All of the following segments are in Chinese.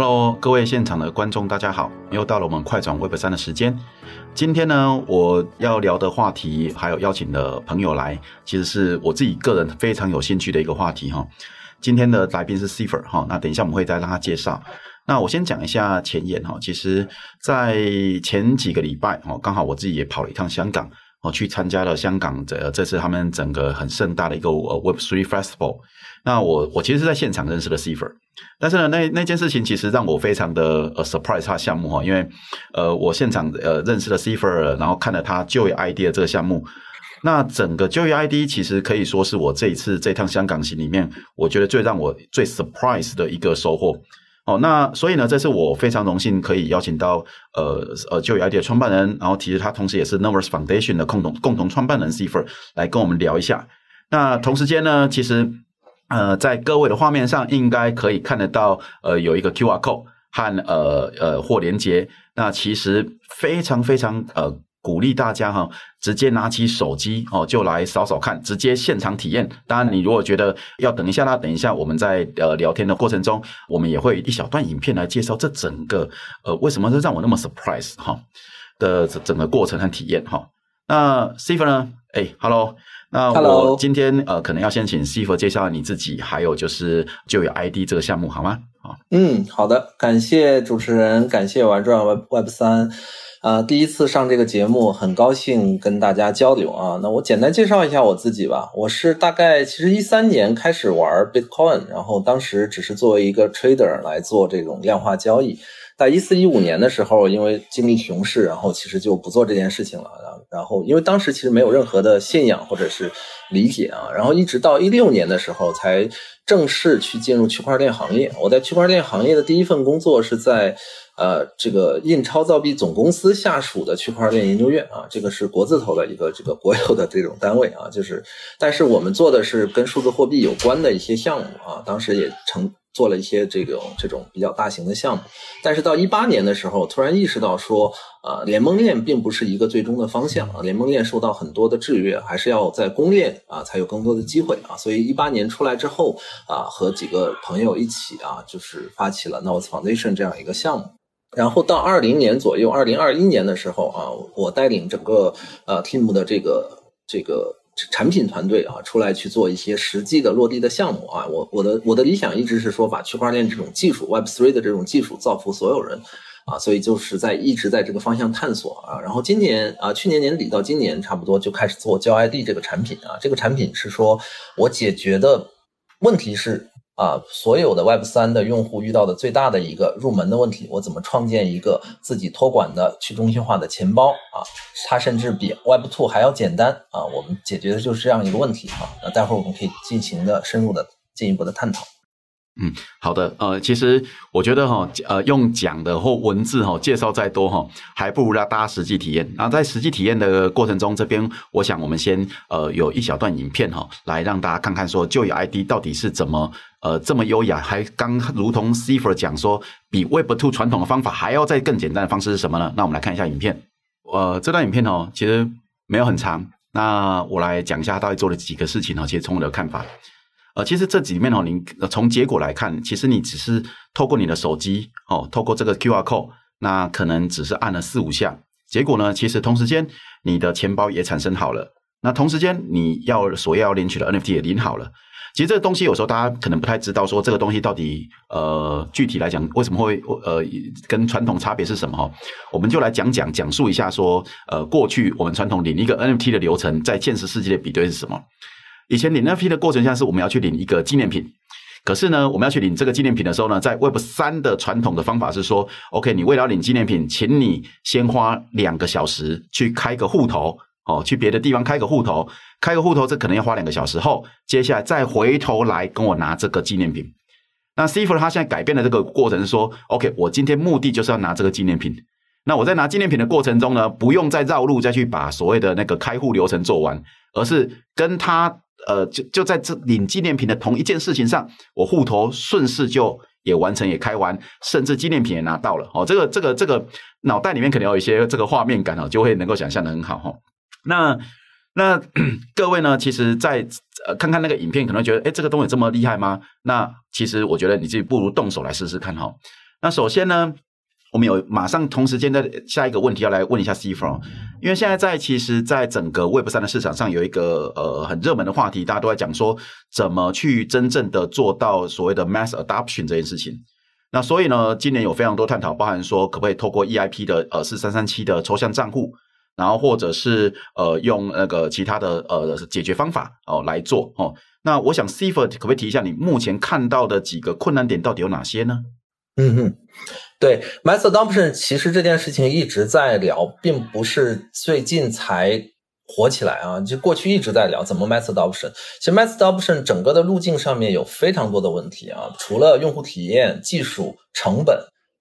Hello，各位现场的观众，大家好！又到了我们快转 Web 三的时间。今天呢，我要聊的话题，还有邀请的朋友来，其实是我自己个人非常有兴趣的一个话题哈。今天的来宾是 Cipher 哈，那等一下我们会再让他介绍。那我先讲一下前言哈，其实，在前几个礼拜哈，刚好我自己也跑了一趟香港，哦，去参加了香港这这次他们整个很盛大的一个 Web Three Festival。那我我其实是在现场认识了 Cipher，但是呢，那那件事情其实让我非常的 surprise 他项目哈，因为呃我现场呃认识了 Cipher，然后看了他就业 ID 的这个项目，那整个就业 ID 其实可以说是我这一次这趟香港行里面，我觉得最让我最 surprise 的一个收获。哦，那所以呢，这是我非常荣幸可以邀请到呃呃就业 ID 的创办人，然后其实他同时也是 Numbers Foundation 的共同共同创办人 ZIFER 来跟我们聊一下。那同时间呢，其实呃在各位的画面上应该可以看得到呃有一个 QR code 和呃呃或连接，那其实非常非常呃。鼓励大家哈，直接拿起手机哦，就来扫扫看，直接现场体验。当然，你如果觉得要等一下，啦等一下我们在呃聊天的过程中，我们也会一小段影片来介绍这整个呃为什么是让我那么 surprise 哈的整个过程和体验哈。那 Cipher 呢？哎，Hello，那我今天呃可能要先请 Cipher 介绍你自己，还有就是就有 ID 这个项目好吗？好，嗯，好的，感谢主持人，感谢玩转 Web Web 三。啊，第一次上这个节目，很高兴跟大家交流啊。那我简单介绍一下我自己吧。我是大概其实一三年开始玩 Bitcoin，然后当时只是作为一个 trader 来做这种量化交易。在一四一五年的时候，因为经历熊市，然后其实就不做这件事情了。然后因为当时其实没有任何的信仰或者是理解啊。然后一直到一六年的时候，才正式去进入区块链行业。我在区块链行业的第一份工作是在。呃，这个印钞造币总公司下属的区块链研究院啊，这个是国字头的一个这个国有的这种单位啊，就是，但是我们做的是跟数字货币有关的一些项目啊，当时也成做了一些这种这种比较大型的项目，但是到一八年的时候，突然意识到说，呃，联盟链并不是一个最终的方向啊，联盟链受到很多的制约，还是要在公链啊才有更多的机会啊，所以一八年出来之后啊，和几个朋友一起啊，就是发起了 Nodes Foundation 这样一个项目。然后到二零年左右，二零二一年的时候啊，我带领整个呃 team 的这个这个产品团队啊，出来去做一些实际的落地的项目啊。我我的我的理想一直是说，把区块链这种技术 Web Three 的这种技术造福所有人啊，所以就是在一直在这个方向探索啊。然后今年啊，去年年底到今年差不多就开始做交 ID 这个产品啊。这个产品是说我解决的问题是。啊，所有的 Web 三的用户遇到的最大的一个入门的问题，我怎么创建一个自己托管的去中心化的钱包啊？它甚至比 Web two 还要简单啊！我们解决的就是这样一个问题啊。那待会儿我们可以进行的深入的进一步的探讨。嗯，好的，呃，其实我觉得哈，呃，用讲的或文字哈介绍再多哈，还不如让大家实际体验。然后在实际体验的过程中，这边我想我们先呃有一小段影片哈，来让大家看看说就业 ID 到底是怎么呃这么优雅，还刚如同 Cipher 讲说，比 Web Two 传统的方法还要再更简单的方式是什么呢？那我们来看一下影片。呃，这段影片哦，其实没有很长，那我来讲一下他到底做了几个事情哦，其实从我的看法。呃，其实这里面哦，您从结果来看，其实你只是透过你的手机哦，透过这个 QR code，那可能只是按了四五下，结果呢，其实同时间你的钱包也产生好了，那同时间你要所要领取的 NFT 也领好了。其实这个东西有时候大家可能不太知道，说这个东西到底呃具体来讲为什么会呃跟传统差别是什么哈？我们就来讲讲讲述一下说呃过去我们传统领一个 NFT 的流程，在现实世界的比对是什么？以前领 NFT 的过程，像是我们要去领一个纪念品。可是呢，我们要去领这个纪念品的时候呢，在 Web 三的传统的方法是说，OK，你为了领纪念品，请你先花两个小时去开个户头，哦，去别的地方开个户头，开个户头，这可能要花两个小时后，接下来再回头来跟我拿这个纪念品。那 Cipher 他现在改变的这个过程是说，OK，我今天目的就是要拿这个纪念品。那我在拿纪念品的过程中呢，不用再绕路再去把所谓的那个开户流程做完，而是跟他。呃，就就在这领纪念品的同一件事情上，我户头顺势就也完成也开完，甚至纪念品也拿到了哦。这个这个这个脑袋里面可能有一些这个画面感哦，就会能够想象的很好哈。那那 各位呢，其实在呃看看那个影片，可能觉得诶这个东西这么厉害吗？那其实我觉得你自己不如动手来试试看哈。那首先呢，我们有马上同时间的下一个问题要来问一下 Cipher，因为现在在其实，在整个 Web 三的市场上有一个呃很热门的话题，大家都在讲说怎么去真正的做到所谓的 mass adoption 这件事情。那所以呢，今年有非常多探讨，包含说可不可以透过 EIP 的呃四三三七的抽象账户，然后或者是呃用那个其他的呃解决方法哦来做哦。那我想 Cipher 可不可以提一下你目前看到的几个困难点到底有哪些呢？嗯哼，对，mass adoption 其实这件事情一直在聊，并不是最近才火起来啊，就过去一直在聊怎么 mass adoption。其实 mass adoption 整个的路径上面有非常多的问题啊，除了用户体验、技术、成本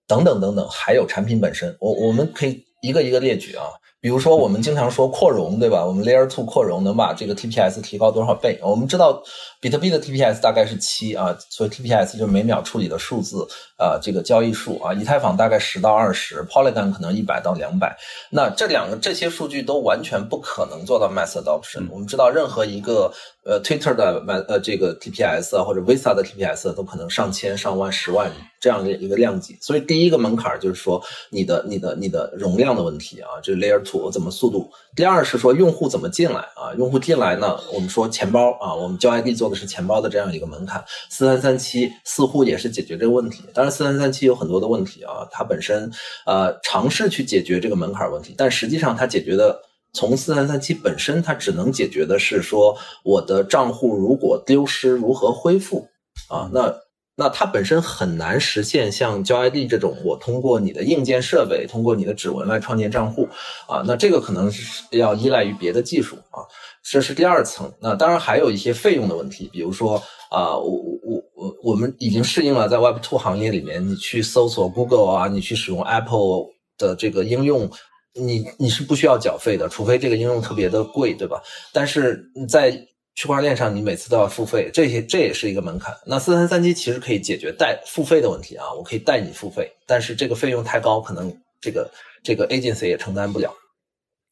等等等等，还有产品本身。我我们可以一个一个列举啊。比如说，我们经常说扩容，对吧？我们 Layer Two 扩容能把这个 TPS 提高多少倍？我们知道，比特币的 TPS 大概是七啊，所以 TPS 就是每秒处理的数字啊，这个交易数啊。以太坊大概十到二十，Polygon 可能一百到两百。那这两个这些数据都完全不可能做到 mass adoption。我们知道，任何一个呃 Twitter 的呃这个 TPS 啊，或者 Visa 的 TPS 都可能上千、上万、十万这样的一个量级。所以第一个门槛就是说你的、你的、你的容量的问题啊，就是 Layer Two。怎么速度？第二是说用户怎么进来啊？用户进来呢？我们说钱包啊，我们交 ID 做的是钱包的这样一个门槛。四三三七似乎也是解决这个问题。当然，四三三七有很多的问题啊，它本身呃尝试去解决这个门槛问题，但实际上它解决的从四三三七本身它只能解决的是说我的账户如果丢失如何恢复啊？那。那它本身很难实现像交 ID 这种，我通过你的硬件设备，通过你的指纹来创建账户啊，那这个可能是要依赖于别的技术啊，这是第二层。那当然还有一些费用的问题，比如说啊，我我我我们已经适应了在 Web 2行业里面，你去搜索 Google 啊，你去使用 Apple 的这个应用，你你是不需要缴费的，除非这个应用特别的贵，对吧？但是在区块链上，你每次都要付费，这些这也是一个门槛。那四三三七其实可以解决代付费的问题啊，我可以代你付费，但是这个费用太高，可能这个这个 agency 也承担不了。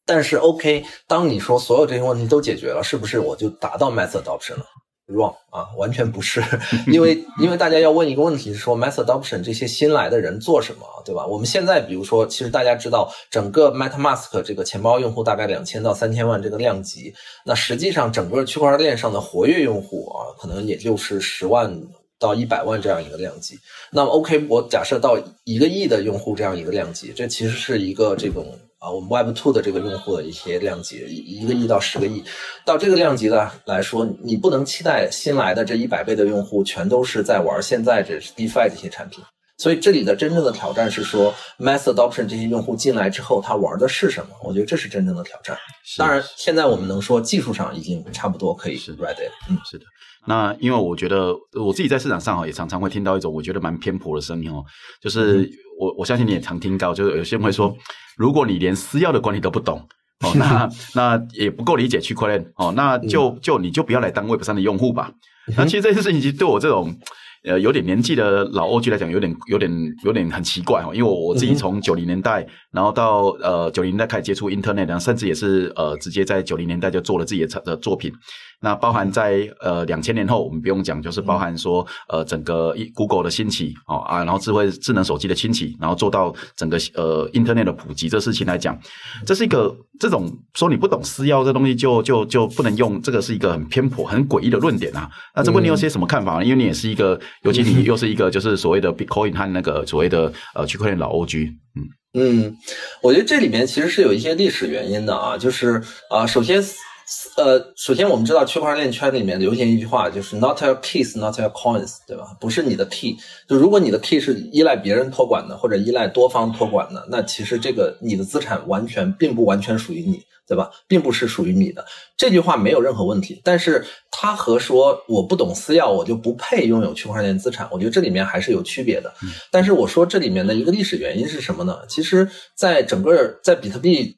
但是 OK，当你说所有这些问题都解决了，是不是我就达到 mass adoption 了？wrong 啊，完全不是，因为 因为大家要问一个问题是说 mass adoption 这些新来的人做什么，对吧？我们现在比如说，其实大家知道整个 MetaMask 这个钱包用户大概两千到三千万这个量级，那实际上整个区块链上的活跃用户啊，可能也就是十万到一百万这样一个量级。那么 OK，我假设到一个亿的用户这样一个量级，这其实是一个这种。啊，我们 Web Two 的这个用户的一些量级，一个亿到十个亿，到这个量级的来说，你不能期待新来的这一百倍的用户全都是在玩现在这 DeFi 这些产品。所以这里的真正的挑战是说，Mass Adoption 这些用户进来之后，他玩的是什么？我觉得这是真正的挑战。当然，现在我们能说技术上已经差不多可以是 ready。嗯，是的。那因为我觉得我自己在市场上也常常会听到一种我觉得蛮偏颇的声音哦，就是我我相信你也常听到，就是有些人会说。如果你连私钥的管理都不懂，哦，那那也不够理解区块链，哦，那就就你就不要来当 Web 三的用户吧。那其实这件事情其实对我这种呃有点年纪的老 OG 来讲，有点有点有点很奇怪哦，因为我我自己从九零年代，然后到呃九零年代开始接触 Internet，然后甚至也是呃直接在九零年代就做了自己的的作品。那包含在呃两千年后，我们不用讲，就是包含说呃整个 Google 的兴起哦啊，然后智慧智能手机的兴起，然后做到整个呃 Internet 的普及这事情来讲，这是一个这种说你不懂私钥这东西就就就不能用，这个是一个很偏颇、很诡异的论点啊。那这问你有些什么看法呢？因为你也是一个，尤其你又是一个就是所谓的 Bitcoin 和那个所谓的呃区块链老 OG，嗯嗯，我觉得这里面其实是有一些历史原因的啊，就是啊，首先。呃，首先我们知道区块链圈里面流行一句话，就是 not your keys, not your coins，对吧？不是你的 key，就如果你的 key 是依赖别人托管的，或者依赖多方托管的，那其实这个你的资产完全并不完全属于你，对吧？并不是属于你的。这句话没有任何问题，但是它和说我不懂私钥，我就不配拥有区块链资产，我觉得这里面还是有区别的。但是我说这里面的一个历史原因是什么呢？其实，在整个在比特币。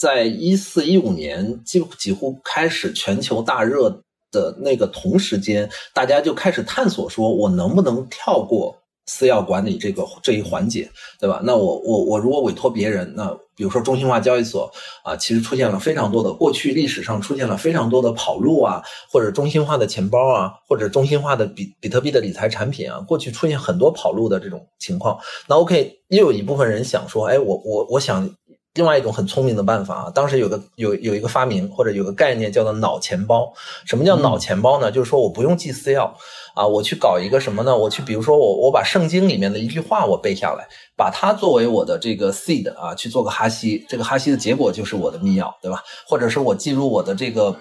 在一四一五年，几几乎开始全球大热的那个同时间，大家就开始探索说，我能不能跳过私钥管理这个这一环节，对吧？那我我我如果委托别人，那比如说中心化交易所啊，其实出现了非常多的过去历史上出现了非常多的跑路啊，或者中心化的钱包啊，或者中心化的比比特币的理财产品啊，过去出现很多跑路的这种情况。那 OK，又有一部分人想说，哎，我我我想。另外一种很聪明的办法啊，当时有个有有一个发明或者有个概念叫做脑钱包。什么叫脑钱包呢？嗯、就是说我不用记私钥啊，我去搞一个什么呢？我去比如说我我把圣经里面的一句话我背下来，把它作为我的这个 seed 啊，去做个哈希，这个哈希的结果就是我的密钥，对吧？或者是我记入我的这个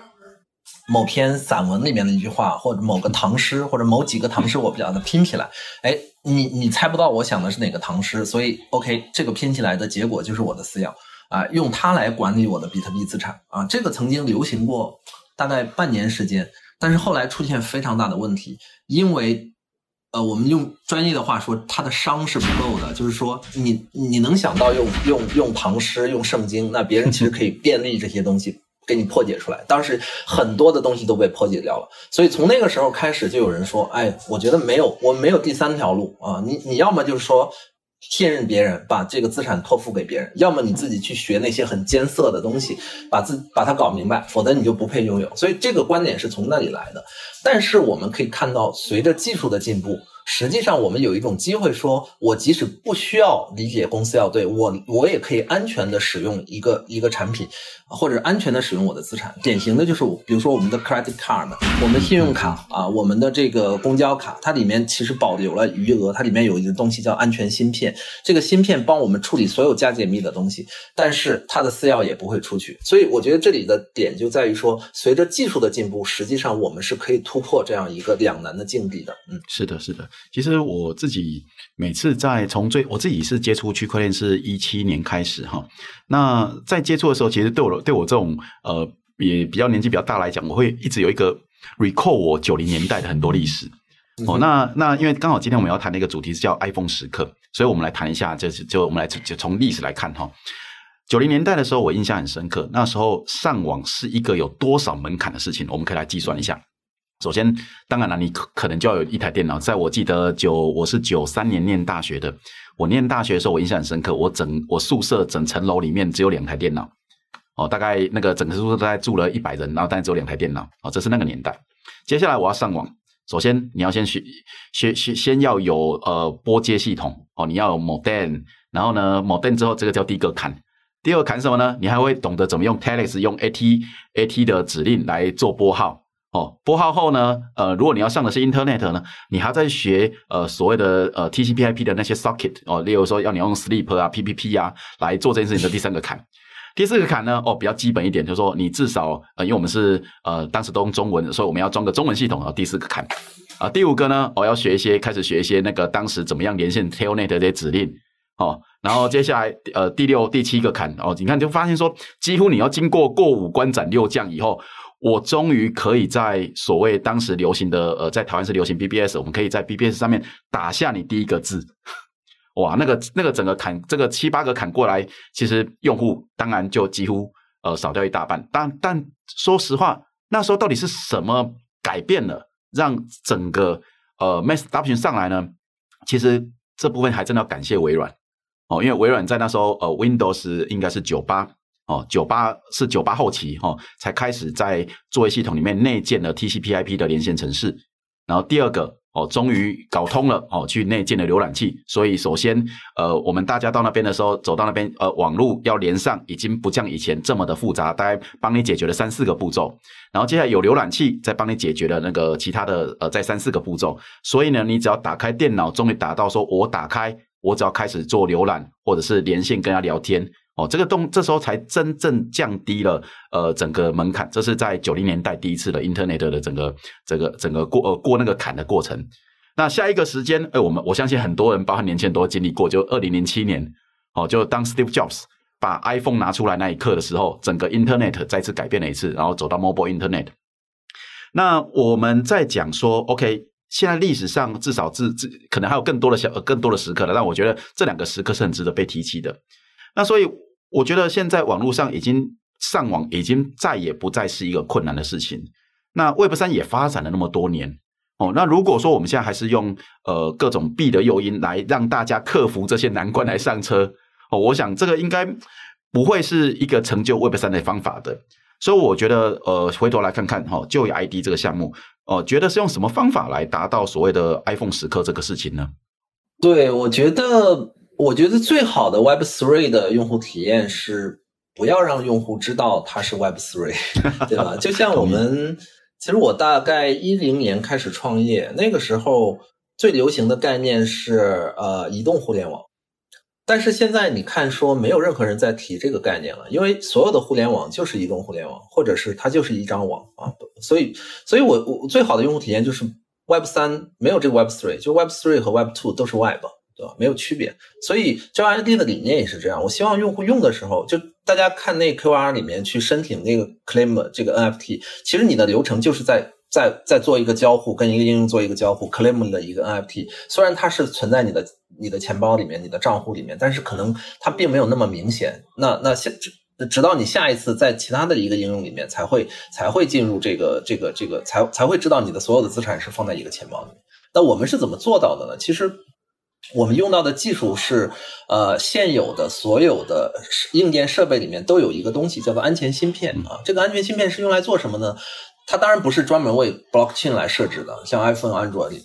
某篇散文里面的一句话，或者某个唐诗，或者某几个唐诗，我比较的拼起来，哎。你你猜不到我想的是哪个唐诗，所以 OK，这个拼起来的结果就是我的私钥啊，用它来管理我的比特币资产啊，这个曾经流行过大概半年时间，但是后来出现非常大的问题，因为呃，我们用专业的话说，它的熵是不够的，就是说你你能想到用用用唐诗用圣经，那别人其实可以便利这些东西。给你破解出来，当时很多的东西都被破解掉了，所以从那个时候开始，就有人说：“哎，我觉得没有，我没有第三条路啊！你你要么就是说信任别人，把这个资产托付给别人；要么你自己去学那些很艰涩的东西，把自把它搞明白，否则你就不配拥有。”所以这个观点是从那里来的。但是我们可以看到，随着技术的进步。实际上，我们有一种机会说，我即使不需要理解公司要对我，我也可以安全的使用一个一个产品，或者安全的使用我的资产。典型的就是，比如说我们的 credit card，我们信用卡啊，我们的这个公交卡，它里面其实保留了余额，它里面有一个东西叫安全芯片，这个芯片帮我们处理所有加解密的东西，但是它的私钥也不会出去。所以我觉得这里的点就在于说，随着技术的进步，实际上我们是可以突破这样一个两难的境地的。嗯，是的，是的。其实我自己每次在从最我自己是接触区块链是一七年开始哈，那在接触的时候，其实对我对我这种呃也比较年纪比较大来讲，我会一直有一个 recall 我九零年代的很多历史哦。那那因为刚好今天我们要谈的一个主题是叫 iPhone 时刻，所以我们来谈一下，就是就我们来就从历史来看哈。九零年代的时候，我印象很深刻，那时候上网是一个有多少门槛的事情，我们可以来计算一下。首先，当然了，你可可能就要有一台电脑。在我记得九，我是九三年念大学的。我念大学的时候，我印象很深刻。我整我宿舍整层楼里面只有两台电脑。哦，大概那个整个宿舍大概住了一百人，然后但只有两台电脑。哦，这是那个年代。接下来我要上网，首先你要先学学学，先要有呃拨接系统。哦，你要有 modem，然后呢 modem 之后，这个叫第一个坎。第二个坎什么呢？你还会懂得怎么用 telex 用 at at 的指令来做拨号。哦，拨号后呢，呃，如果你要上的是 Internet 呢，你还在学呃所谓的呃 TCP/IP 的那些 socket 哦，例如说要你用 sleep 啊、PPP 啊来做这件事情的第三个坎。第四个坎呢，哦，比较基本一点，就是说你至少呃，因为我们是呃当时都用中文，所以我们要装个中文系统啊。第四个坎啊，第五个呢，我、要学一些开始学一些那个当时怎么样连线 Telnet 的这些指令哦，然后接下来呃第六、第七个坎哦，你看就发现说，几乎你要经过过五关斩六将以后。我终于可以在所谓当时流行的呃，在台湾是流行 BBS，我们可以在 BBS 上面打下你第一个字，哇，那个那个整个砍这个七八个砍过来，其实用户当然就几乎呃少掉一大半。但但说实话，那时候到底是什么改变了，让整个呃 Mass Adoption 上来呢？其实这部分还真的要感谢微软哦，因为微软在那时候呃 Windows 应该是九八。哦，九八是九八后期哦，才开始在作业系统里面内建了 TCP/IP 的连线程式。然后第二个哦，终于搞通了哦，去内建了浏览器。所以首先，呃，我们大家到那边的时候，走到那边，呃，网络要连上，已经不像以前这么的复杂，大概帮你解决了三四个步骤。然后接下来有浏览器，再帮你解决了那个其他的呃，再三四个步骤。所以呢，你只要打开电脑，终于达到说，我打开，我只要开始做浏览或者是连线跟他聊天。哦，这个动这时候才真正降低了呃整个门槛，这是在九零年代第一次的 Internet 的整个这个整个过呃过那个坎的过程。那下一个时间，哎，我们我相信很多人，包括年轻人都经历过，就二零零七年，哦，就当 Steve Jobs 把 iPhone 拿出来那一刻的时候，整个 Internet 再次改变了一次，然后走到 Mobile Internet。那我们在讲说，OK，现在历史上至少至至可能还有更多的小更多的时刻了，但我觉得这两个时刻是很值得被提起的。那所以。我觉得现在网络上已经上网已经再也不再是一个困难的事情。那 Web 三也发展了那么多年，哦，那如果说我们现在还是用呃各种币的诱因来让大家克服这些难关来上车，哦，我想这个应该不会是一个成就 Web 三的方法的。所以我觉得，呃，回头来看看哈，就有 ID 这个项目，哦、觉得是用什么方法来达到所谓的 iPhone 时刻这个事情呢？对，我觉得，我觉得最好的 Web Three 的用户体验是不要让用户知道它是 Web Three，对吧？就像我们，其实我大概一零年开始创业，那个时候最流行的概念是呃，移动互联网。但是现在你看，说没有任何人在提这个概念了，因为所有的互联网就是移动互联网，或者是它就是一张网啊。所以，所以我我最好的用户体验就是 Web 三没有这个 Web three，就 Web three 和 Web two 都是 Web，对吧？没有区别。所以交 ID 的理念也是这样。我希望用户用的时候，就大家看那 QR 里面去申请那个 Claim 这个 NFT，其实你的流程就是在在在做一个交互，跟一个应用做一个交互，Claim 的一个 NFT，虽然它是存在你的。你的钱包里面，你的账户里面，但是可能它并没有那么明显。那那下直到你下一次在其他的一个应用里面，才会才会进入这个这个这个，才才会知道你的所有的资产是放在一个钱包里面。那我们是怎么做到的呢？其实我们用到的技术是，呃，现有的所有的硬件设备里面都有一个东西叫做安全芯片啊。这个安全芯片是用来做什么呢？它当然不是专门为 blockchain 来设置的，像 iPhone、Android。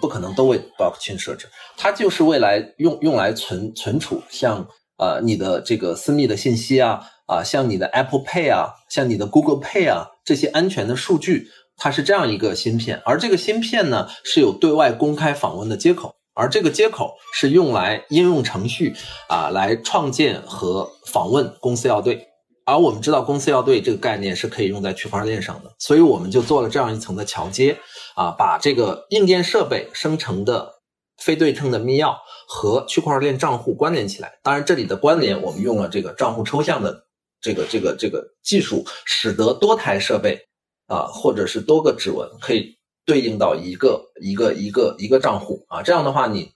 不可能都为 blockchain 设置，它就是未来用用来存存储，像呃你的这个私密的信息啊啊，像你的 Apple Pay 啊，像你的 Google Pay 啊这些安全的数据，它是这样一个芯片，而这个芯片呢是有对外公开访问的接口，而这个接口是用来应用程序啊来创建和访问公司要对。而我们知道公司要对这个概念是可以用在区块链上的，所以我们就做了这样一层的桥接，啊，把这个硬件设备生成的非对称的密钥和区块链账户关联起来。当然，这里的关联我们用了这个账户抽象的这个这个这个技术，使得多台设备啊，或者是多个指纹可以对应到一个一个一个一个账户啊。这样的话，你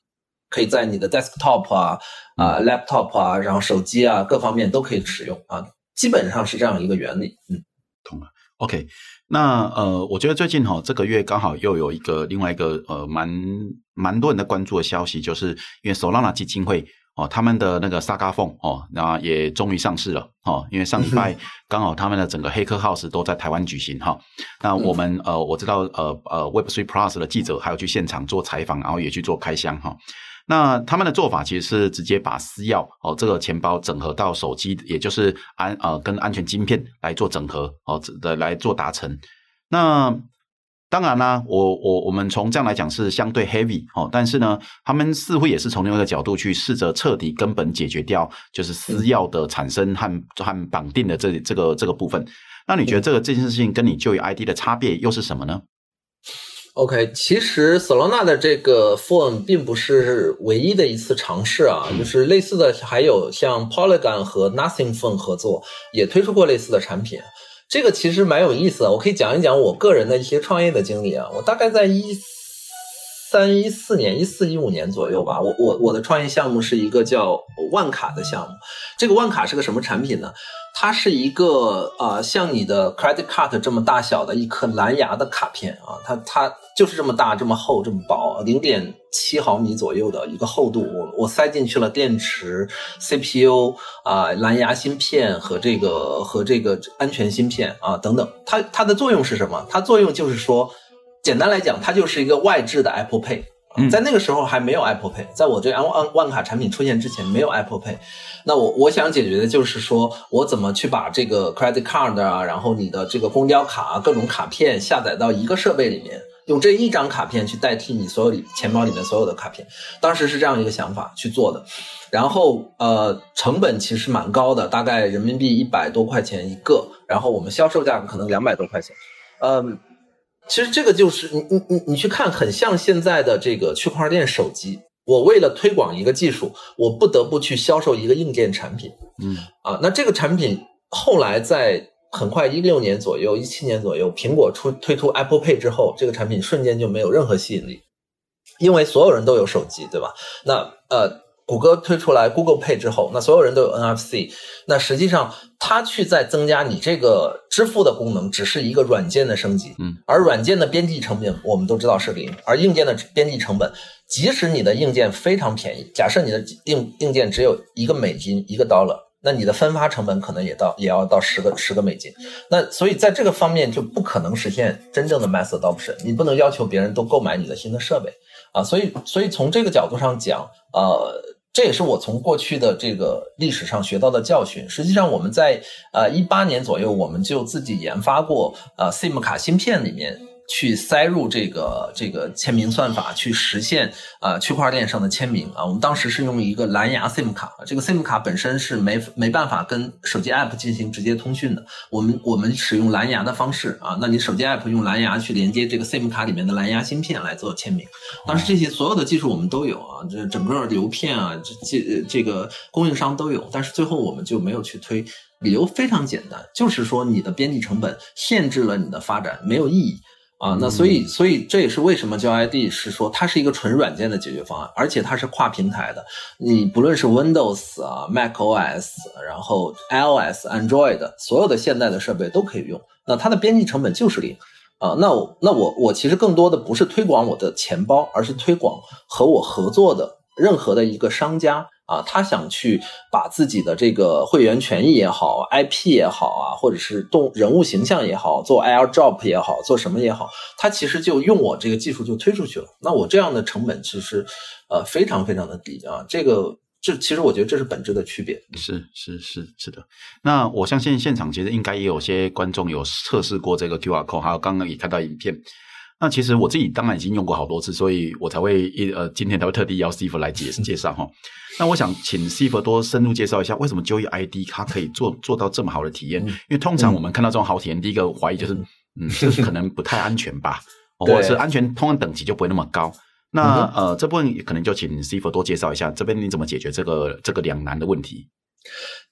可以在你的 desktop 啊啊 laptop 啊，然后手机啊各方面都可以使用啊。基本上是这样一个原理，嗯，懂了。OK，那呃，我觉得最近哈、哦，这个月刚好又有一个另外一个呃，蛮蛮多人的关注的消息，就是因为 Solana 基金会哦，他们的那个 Saga Phone 哦，那也终于上市了哦，因为上礼拜刚好他们的整个黑客 House 都在台湾举行哈、哦。那我们呃，我知道呃呃 Web Three Plus 的记者还有去现场做采访，然后也去做开箱哈。哦那他们的做法其实是直接把私钥哦，这个钱包整合到手机，也就是安呃跟安全晶片来做整合哦的来做达成。那当然啦，我我我们从这样来讲是相对 heavy 哦，但是呢，他们似乎也是从另外一个角度去试着彻底根本解决掉，就是私钥的产生和和绑定的这这个这个部分。那你觉得这个这件事情跟你就业 ID 的差别又是什么呢？OK，其实 Solana 的这个 Phone 并不是唯一的一次尝试啊，就是类似的还有像 Polygon 和 Nothing Phone 合作，也推出过类似的产品。这个其实蛮有意思的，我可以讲一讲我个人的一些创业的经历啊。我大概在一三一四年、一四一五年左右吧，我我我的创业项目是一个叫万卡的项目。这个万卡是个什么产品呢？它是一个啊、像你的 credit card 这么大小的一颗蓝牙的卡片啊，它它就是这么大、这么厚、这么薄，零点七毫米左右的一个厚度。我我塞进去了电池、CPU 啊、蓝牙芯片和这个和这个安全芯片啊等等。它它的作用是什么？它作用就是说，简单来讲，它就是一个外置的 Apple Pay。在那个时候还没有 Apple Pay，在我这个万万卡产品出现之前没有 Apple Pay，那我我想解决的就是说我怎么去把这个 credit card 啊，然后你的这个公交卡啊，各种卡片下载到一个设备里面，用这一张卡片去代替你所有里钱包里面所有的卡片，当时是这样一个想法去做的，然后呃成本其实蛮高的，大概人民币一百多块钱一个，然后我们销售价格可能两百多块钱，嗯。其实这个就是你你你你去看，很像现在的这个区块链手机。我为了推广一个技术，我不得不去销售一个硬件产品。嗯啊，那这个产品后来在很快一六年左右、一七年左右，苹果出推出 Apple Pay 之后，这个产品瞬间就没有任何吸引力，因为所有人都有手机，对吧？那呃。谷歌推出来 Google Pay 之后，那所有人都有 NFC，那实际上它去在增加你这个支付的功能，只是一个软件的升级。嗯，而软件的边际成本我们都知道是零，而硬件的边际成本，即使你的硬件非常便宜，假设你的硬硬件只有一个美金一个 dollar，那你的分发成本可能也到也要到十个十个美金。那所以在这个方面就不可能实现真正的 mass adoption，你不能要求别人都购买你的新的设备啊。所以所以从这个角度上讲，呃。这也是我从过去的这个历史上学到的教训。实际上，我们在呃一八年左右，我们就自己研发过呃 SIM 卡芯片里面。去塞入这个这个签名算法，去实现啊、呃、区块链上的签名啊。我们当时是用一个蓝牙 SIM 卡，这个 SIM 卡本身是没没办法跟手机 App 进行直接通讯的。我们我们使用蓝牙的方式啊，那你手机 App 用蓝牙去连接这个 SIM 卡里面的蓝牙芯片来做签名。当时这些所有的技术我们都有啊，这整个流片啊，这这这个供应商都有，但是最后我们就没有去推，理由非常简单，就是说你的边际成本限制了你的发展，没有意义。啊，那所以，所以这也是为什么叫 ID 是说它是一个纯软件的解决方案，而且它是跨平台的。你不论是 Windows 啊、macOS，然后 iOS、Android 所有的现代的设备都可以用。那它的边际成本就是零啊。那我那我我其实更多的不是推广我的钱包，而是推广和我合作的任何的一个商家。啊，他想去把自己的这个会员权益也好，IP 也好啊，或者是动人物形象也好，做 AirDrop 也好，做什么也好，他其实就用我这个技术就推出去了。那我这样的成本其实呃非常非常的低啊。这个这其实我觉得这是本质的区别。是是是是的。那我相信现场其实应该也有些观众有测试过这个 QR code，还有刚刚也看到影片。那其实我自己当然已经用过好多次，所以我才会一呃今天才会特地邀 Steve 来介 介绍哈。那我想请 Steve 多深入介绍一下，为什么 Joy ID 它可以做做到这么好的体验？因为通常我们看到这种好体验，第一个怀疑就是，嗯，这可能不太安全吧，或者是安全通用等级就不会那么高。那呃这部分可能就请 Steve 多介绍一下，这边你怎么解决这个这个两难的问题？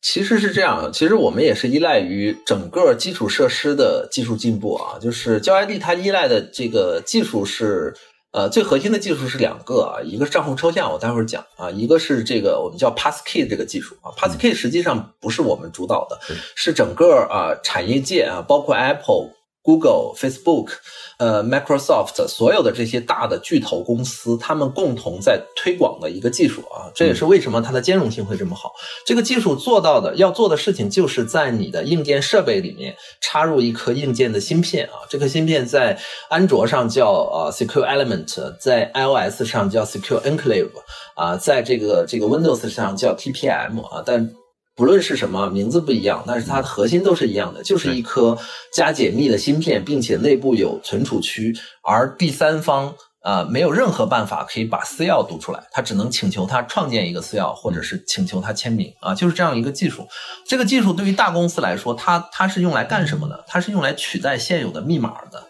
其实是这样，其实我们也是依赖于整个基础设施的技术进步啊。就是 Joy ID 它依赖的这个技术是，呃，最核心的技术是两个啊，一个是账户抽象，我待会儿讲啊，一个是这个我们叫 Passkey 这个技术啊。Passkey 实际上不是我们主导的，是整个啊产业界啊，包括 Apple、Google、Facebook。呃，Microsoft 所有的这些大的巨头公司，他们共同在推广的一个技术啊，这也是为什么它的兼容性会这么好。这个技术做到的要做的事情，就是在你的硬件设备里面插入一颗硬件的芯片啊，这颗芯片在安卓上叫呃 Secure Element，在 iOS 上叫 Secure Enclave 啊，在这个这个 Windows 上叫 TPM 啊，但。不论是什么名字不一样，但是它的核心都是一样的，就是一颗加解密的芯片，并且内部有存储区，而第三方呃没有任何办法可以把私钥读出来，他只能请求他创建一个私钥，或者是请求他签名啊，就是这样一个技术。这个技术对于大公司来说，它它是用来干什么的？它是用来取代现有的密码的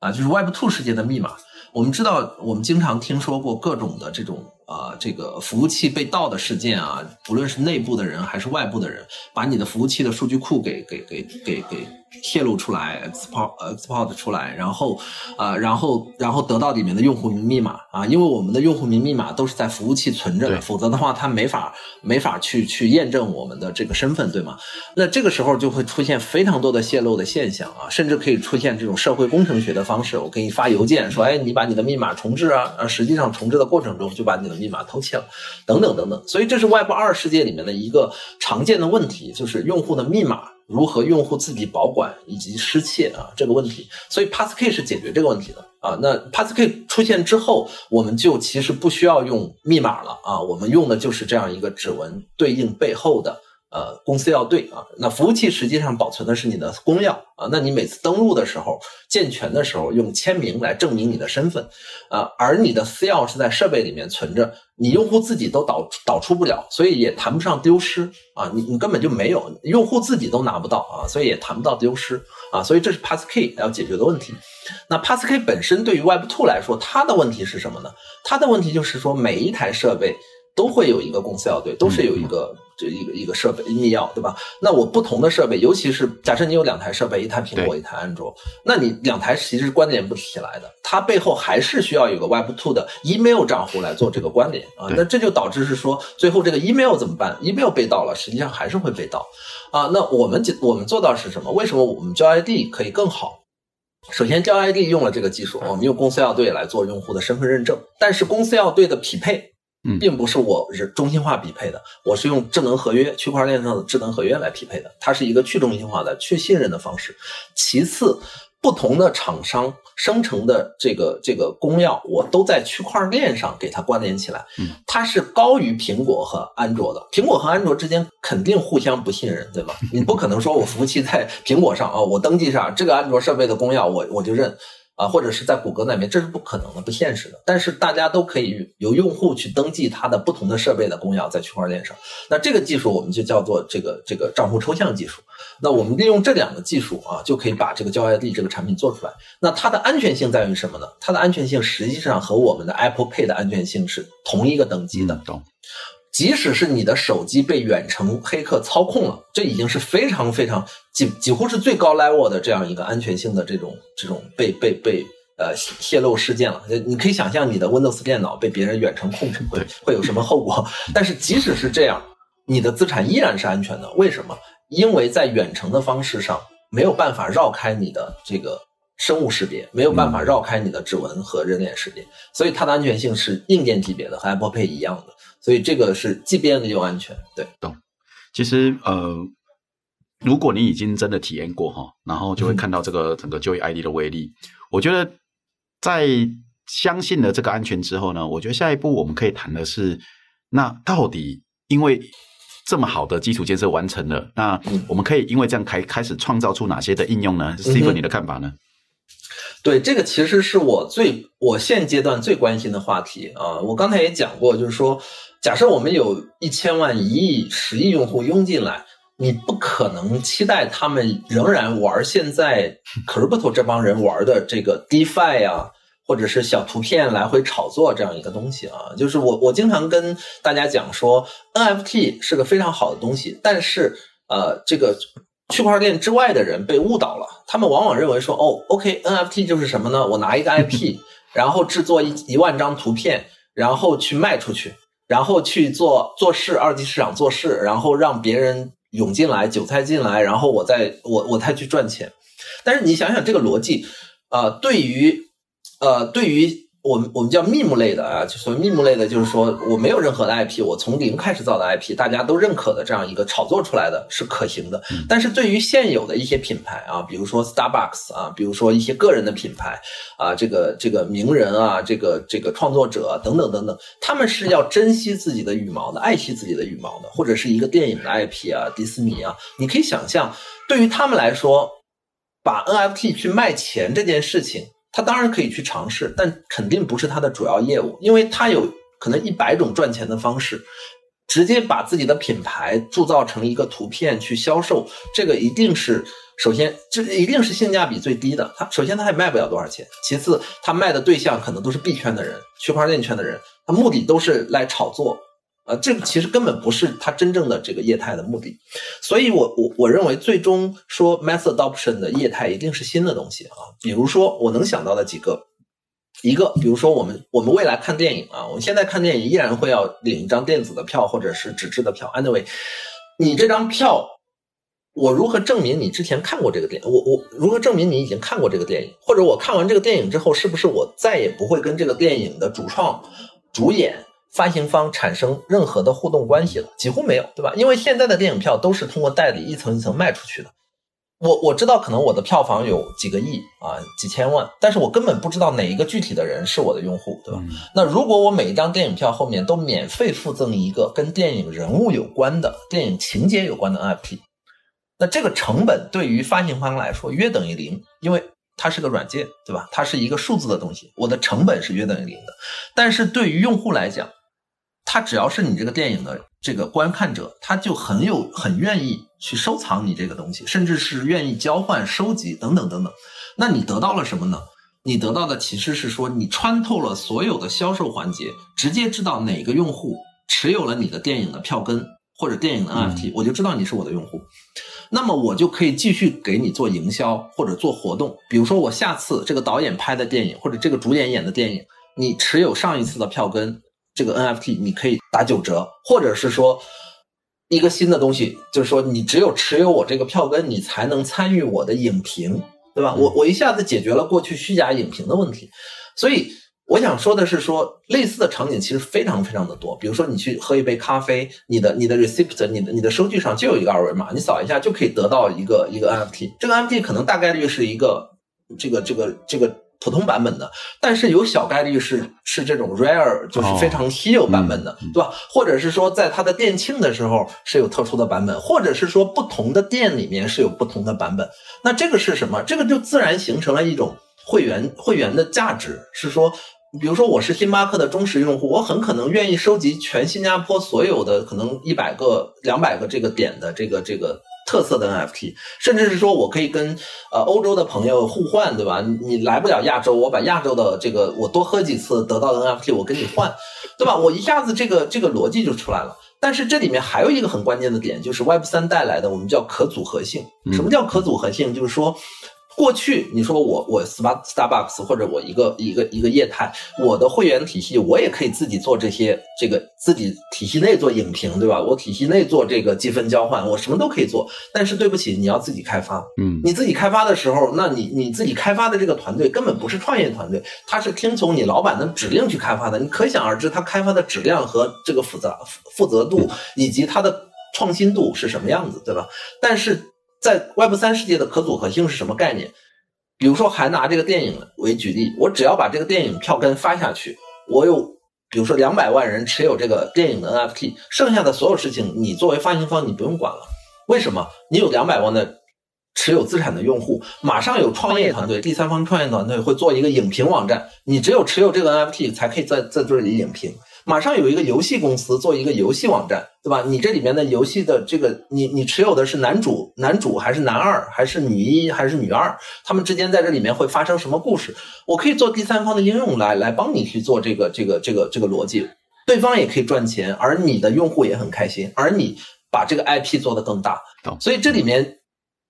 啊，就是 Web Two 世界的密码。我们知道，我们经常听说过各种的这种。啊、这个服务器被盗的事件啊，不论是内部的人还是外部的人，把你的服务器的数据库给给给给给泄露出来，export export 出来，然后啊、呃，然后然后得到里面的用户名密码啊，因为我们的用户名密码都是在服务器存着的，否则的话，它没法没法去去验证我们的这个身份，对吗？那这个时候就会出现非常多的泄露的现象啊，甚至可以出现这种社会工程学的方式，我给你发邮件说，哎，你把你的密码重置啊，呃，实际上重置的过程中就把你的密码偷窃了，等等等等，所以这是 Web 二世界里面的一个常见的问题，就是用户的密码如何用户自己保管以及失窃啊这个问题。所以 Passkey 是解决这个问题的啊。那 Passkey 出现之后，我们就其实不需要用密码了啊，我们用的就是这样一个指纹对应背后的。呃，公司要对啊，那服务器实际上保存的是你的公钥啊，那你每次登录的时候，健全的时候用签名来证明你的身份啊，而你的私钥是在设备里面存着，你用户自己都导导出不了，所以也谈不上丢失啊，你你根本就没有，用户自己都拿不到啊，所以也谈不到丢失啊，所以这是 Passkey 要解决的问题。那 Passkey 本身对于 Web2 来说，它的问题是什么呢？它的问题就是说每一台设备。都会有一个公司要对，都是有一个。这一个一个设备密钥，对吧？那我不同的设备，尤其是假设你有两台设备，一台苹果，一台安卓，那你两台其实是关联不起来的，它背后还是需要有个 Web Two 的 email 账户来做这个关联啊。那这就导致是说，最后这个 email 怎么办？email 被盗了，实际上还是会被盗啊。那我们我们做到是什么？为什么我们交 ID 可以更好？首先，交 ID 用了这个技术，我们用公司要对来做用户的身份认证，但是公司要对的匹配。并不是我是中心化匹配的，我是用智能合约、区块链上的智能合约来匹配的，它是一个去中心化的、去信任的方式。其次，不同的厂商生成的这个这个公钥，我都在区块链上给它关联起来，它是高于苹果和安卓的。苹果和安卓之间肯定互相不信任，对吧？你不可能说我服务器在苹果上啊，我登记上这个安卓设备的公钥，我我就认。啊，或者是在谷歌那边，这是不可能的、不现实的。但是大家都可以由用户去登记他的不同的设备的公钥在区块链上。那这个技术我们就叫做这个这个账户抽象技术。那我们利用这两个技术啊，就可以把这个交 ID 这个产品做出来。那它的安全性在于什么呢？它的安全性实际上和我们的 Apple Pay 的安全性是同一个等级的。懂。即使是你的手机被远程黑客操控了，这已经是非常非常几几乎是最高 level 的这样一个安全性的这种这种被被被呃泄露事件了。你可以想象你的 Windows 电脑被别人远程控制会会有什么后果。但是即使是这样，你的资产依然是安全的。为什么？因为在远程的方式上没有办法绕开你的这个生物识别，没有办法绕开你的指纹和人脸识别，所以它的安全性是硬件级别的，和 Apple Pay 一样的。所以这个是既便利又安全，对，懂。其实呃，如果你已经真的体验过哈，然后就会看到这个整个就业 ID 的威力。嗯。我觉得在相信了这个安全之后呢，我觉得下一步我们可以谈的是，那到底因为这么好的基础建设完成了，那我们可以因为这样开开始创造出哪些的应用呢？嗯，Stephen，你的看法呢？对，这个其实是我最我现阶段最关心的话题啊！我刚才也讲过，就是说，假设我们有一千万、一亿、十亿用户涌进来，你不可能期待他们仍然玩现在 Crypto 这帮人玩的这个 DeFi 啊，或者是小图片来回炒作这样一个东西啊。就是我我经常跟大家讲说，NFT 是个非常好的东西，但是呃，这个。区块链之外的人被误导了，他们往往认为说，哦，OK，NFT 就是什么呢？我拿一个 IP，然后制作一一万张图片，然后去卖出去，然后去做做事，二级市场做事，然后让别人涌进来，韭菜进来，然后我再我我再去赚钱。但是你想想这个逻辑，呃，对于呃对于。我们我们叫 meme 类的啊，就所谓 meme 类的，就是说我没有任何的 IP，我从零开始造的 IP，大家都认可的这样一个炒作出来的是可行的。但是对于现有的一些品牌啊，比如说 Starbucks 啊，比如说一些个人的品牌啊，这个这个名人啊，这个这个创作者等等等等，他们是要珍惜自己的羽毛的，爱惜自己的羽毛的，或者是一个电影的 IP 啊，迪士尼啊，你可以想象，对于他们来说，把 NFT 去卖钱这件事情。他当然可以去尝试，但肯定不是他的主要业务，因为他有可能一百种赚钱的方式，直接把自己的品牌铸造成一个图片去销售，这个一定是首先这一定是性价比最低的。他首先他也卖不了多少钱，其次他卖的对象可能都是币圈的人、区块链圈的人，他目的都是来炒作。啊，这个其实根本不是它真正的这个业态的目的，所以我我我认为最终说 mass adoption 的业态一定是新的东西啊，比如说我能想到的几个，一个比如说我们我们未来看电影啊，我们现在看电影依然会要领一张电子的票或者是纸质的票，anyway，你这张票，我如何证明你之前看过这个电影？我我如何证明你已经看过这个电影？或者我看完这个电影之后，是不是我再也不会跟这个电影的主创、主演？发行方产生任何的互动关系了，几乎没有，对吧？因为现在的电影票都是通过代理一层一层卖出去的。我我知道可能我的票房有几个亿啊，几千万，但是我根本不知道哪一个具体的人是我的用户，对吧？那如果我每一张电影票后面都免费附赠一个跟电影人物有关的、电影情节有关的 NFT，那这个成本对于发行方来说约等于零，因为。它是个软件，对吧？它是一个数字的东西，我的成本是约等于零的。但是对于用户来讲，他只要是你这个电影的这个观看者，他就很有很愿意去收藏你这个东西，甚至是愿意交换、收集等等等等。那你得到了什么呢？你得到的其实是说，你穿透了所有的销售环节，直接知道哪个用户持有了你的电影的票根或者电影的 NFT，、嗯、我就知道你是我的用户。那么我就可以继续给你做营销或者做活动，比如说我下次这个导演拍的电影或者这个主演演的电影，你持有上一次的票根，这个 NFT 你可以打九折，或者是说一个新的东西，就是说你只有持有我这个票根，你才能参与我的影评，对吧？我我一下子解决了过去虚假影评的问题，所以。我想说的是说，说类似的场景其实非常非常的多。比如说，你去喝一杯咖啡，你的你的 receipt，你的你的收据上就有一个二维码，你扫一下就可以得到一个一个 NFT。这个 NFT 可能大概率是一个这个这个这个普通版本的，但是有小概率是是这种 rare，就是非常稀有版本的，对吧？或者是说，在它的店庆的时候是有特殊的版本，或者是说不同的店里面是有不同的版本。那这个是什么？这个就自然形成了一种会员会员的价值，是说。比如说，我是星巴克的忠实用户，我很可能愿意收集全新加坡所有的可能一百个、两百个这个点的这个这个特色的 NFT，甚至是说我可以跟呃欧洲的朋友互换，对吧？你来不了亚洲，我把亚洲的这个我多喝几次得到的 NFT，我跟你换，对吧？我一下子这个这个逻辑就出来了。但是这里面还有一个很关键的点，就是 Web 三带来的我们叫可组合性。什么叫可组合性？就是说。过去你说我我 Starbucks 或者我一个一个一个业态，我的会员体系我也可以自己做这些这个自己体系内做影评，对吧？我体系内做这个积分交换，我什么都可以做。但是对不起，你要自己开发。嗯，你自己开发的时候，那你你自己开发的这个团队根本不是创业团队，他是听从你老板的指令去开发的。你可想而知，他开发的质量和这个复杂负责度以及它的创新度是什么样子，对吧？但是。在 Web 三世界的可组合性是什么概念？比如说，还拿这个电影为举例，我只要把这个电影票根发下去，我有，比如说两百万人持有这个电影的 NFT，剩下的所有事情，你作为发行方你不用管了。为什么？你有两百万的持有资产的用户，马上有创业团队、第三方创业团队会做一个影评网站，你只有持有这个 NFT 才可以在在这里影评。马上有一个游戏公司做一个游戏网站，对吧？你这里面的游戏的这个，你你持有的是男主、男主还是男二，还是女一还是女二？他们之间在这里面会发生什么故事？我可以做第三方的应用来来帮你去做这个这个这个这个逻辑，对方也可以赚钱，而你的用户也很开心，而你把这个 IP 做得更大。所以这里面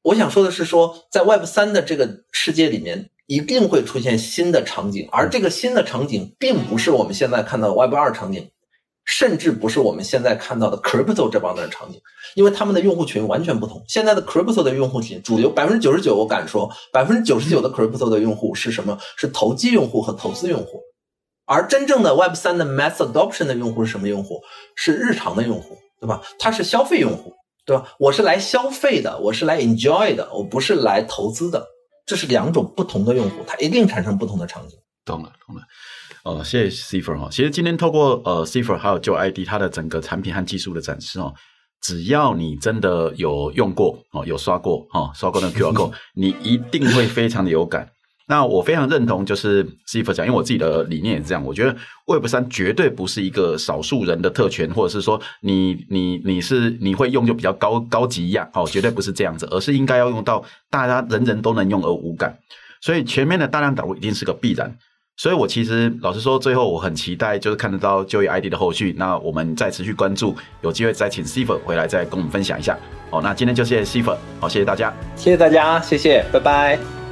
我想说的是说，在 Web 三的这个世界里面。一定会出现新的场景，而这个新的场景并不是我们现在看到的 Web 二场景，甚至不是我们现在看到的 Crypto 这帮的场景，因为他们的用户群完全不同。现在的 Crypto 的用户群，主流百分之九十九，我敢说百分之九十九的 Crypto 的用户是什么？是投机用户和投资用户，而真正的 Web 三的 Mass Adoption 的用户是什么用户？是日常的用户，对吧？他是消费用户，对吧？我是来消费的，我是来 Enjoy 的，我不是来投资的。这是两种不同的用户，它一定产生不同的场景。懂了，懂了。哦，谢谢 Cipher 哈。其实今天透过呃 Cipher 还有 JoyID 它的整个产品和技术的展示哦，只要你真的有用过哦，有刷过哦，刷过那 QR code，你一定会非常的有感。那我非常认同，就是 Cipher 讲，因为我自己的理念也是这样。我觉得 Web 三绝对不是一个少数人的特权，或者是说你你你是你会用就比较高高级一样哦，绝对不是这样子，而是应该要用到大家人人都能用而无感。所以全面的大量导入一定是个必然。所以我其实老实说，最后我很期待就是看得到就业 ID 的后续。那我们再持续关注，有机会再请 Cipher 回来再跟我们分享一下。好，那今天就谢谢 Cipher，好，谢谢大家，谢谢大家，谢谢，拜拜。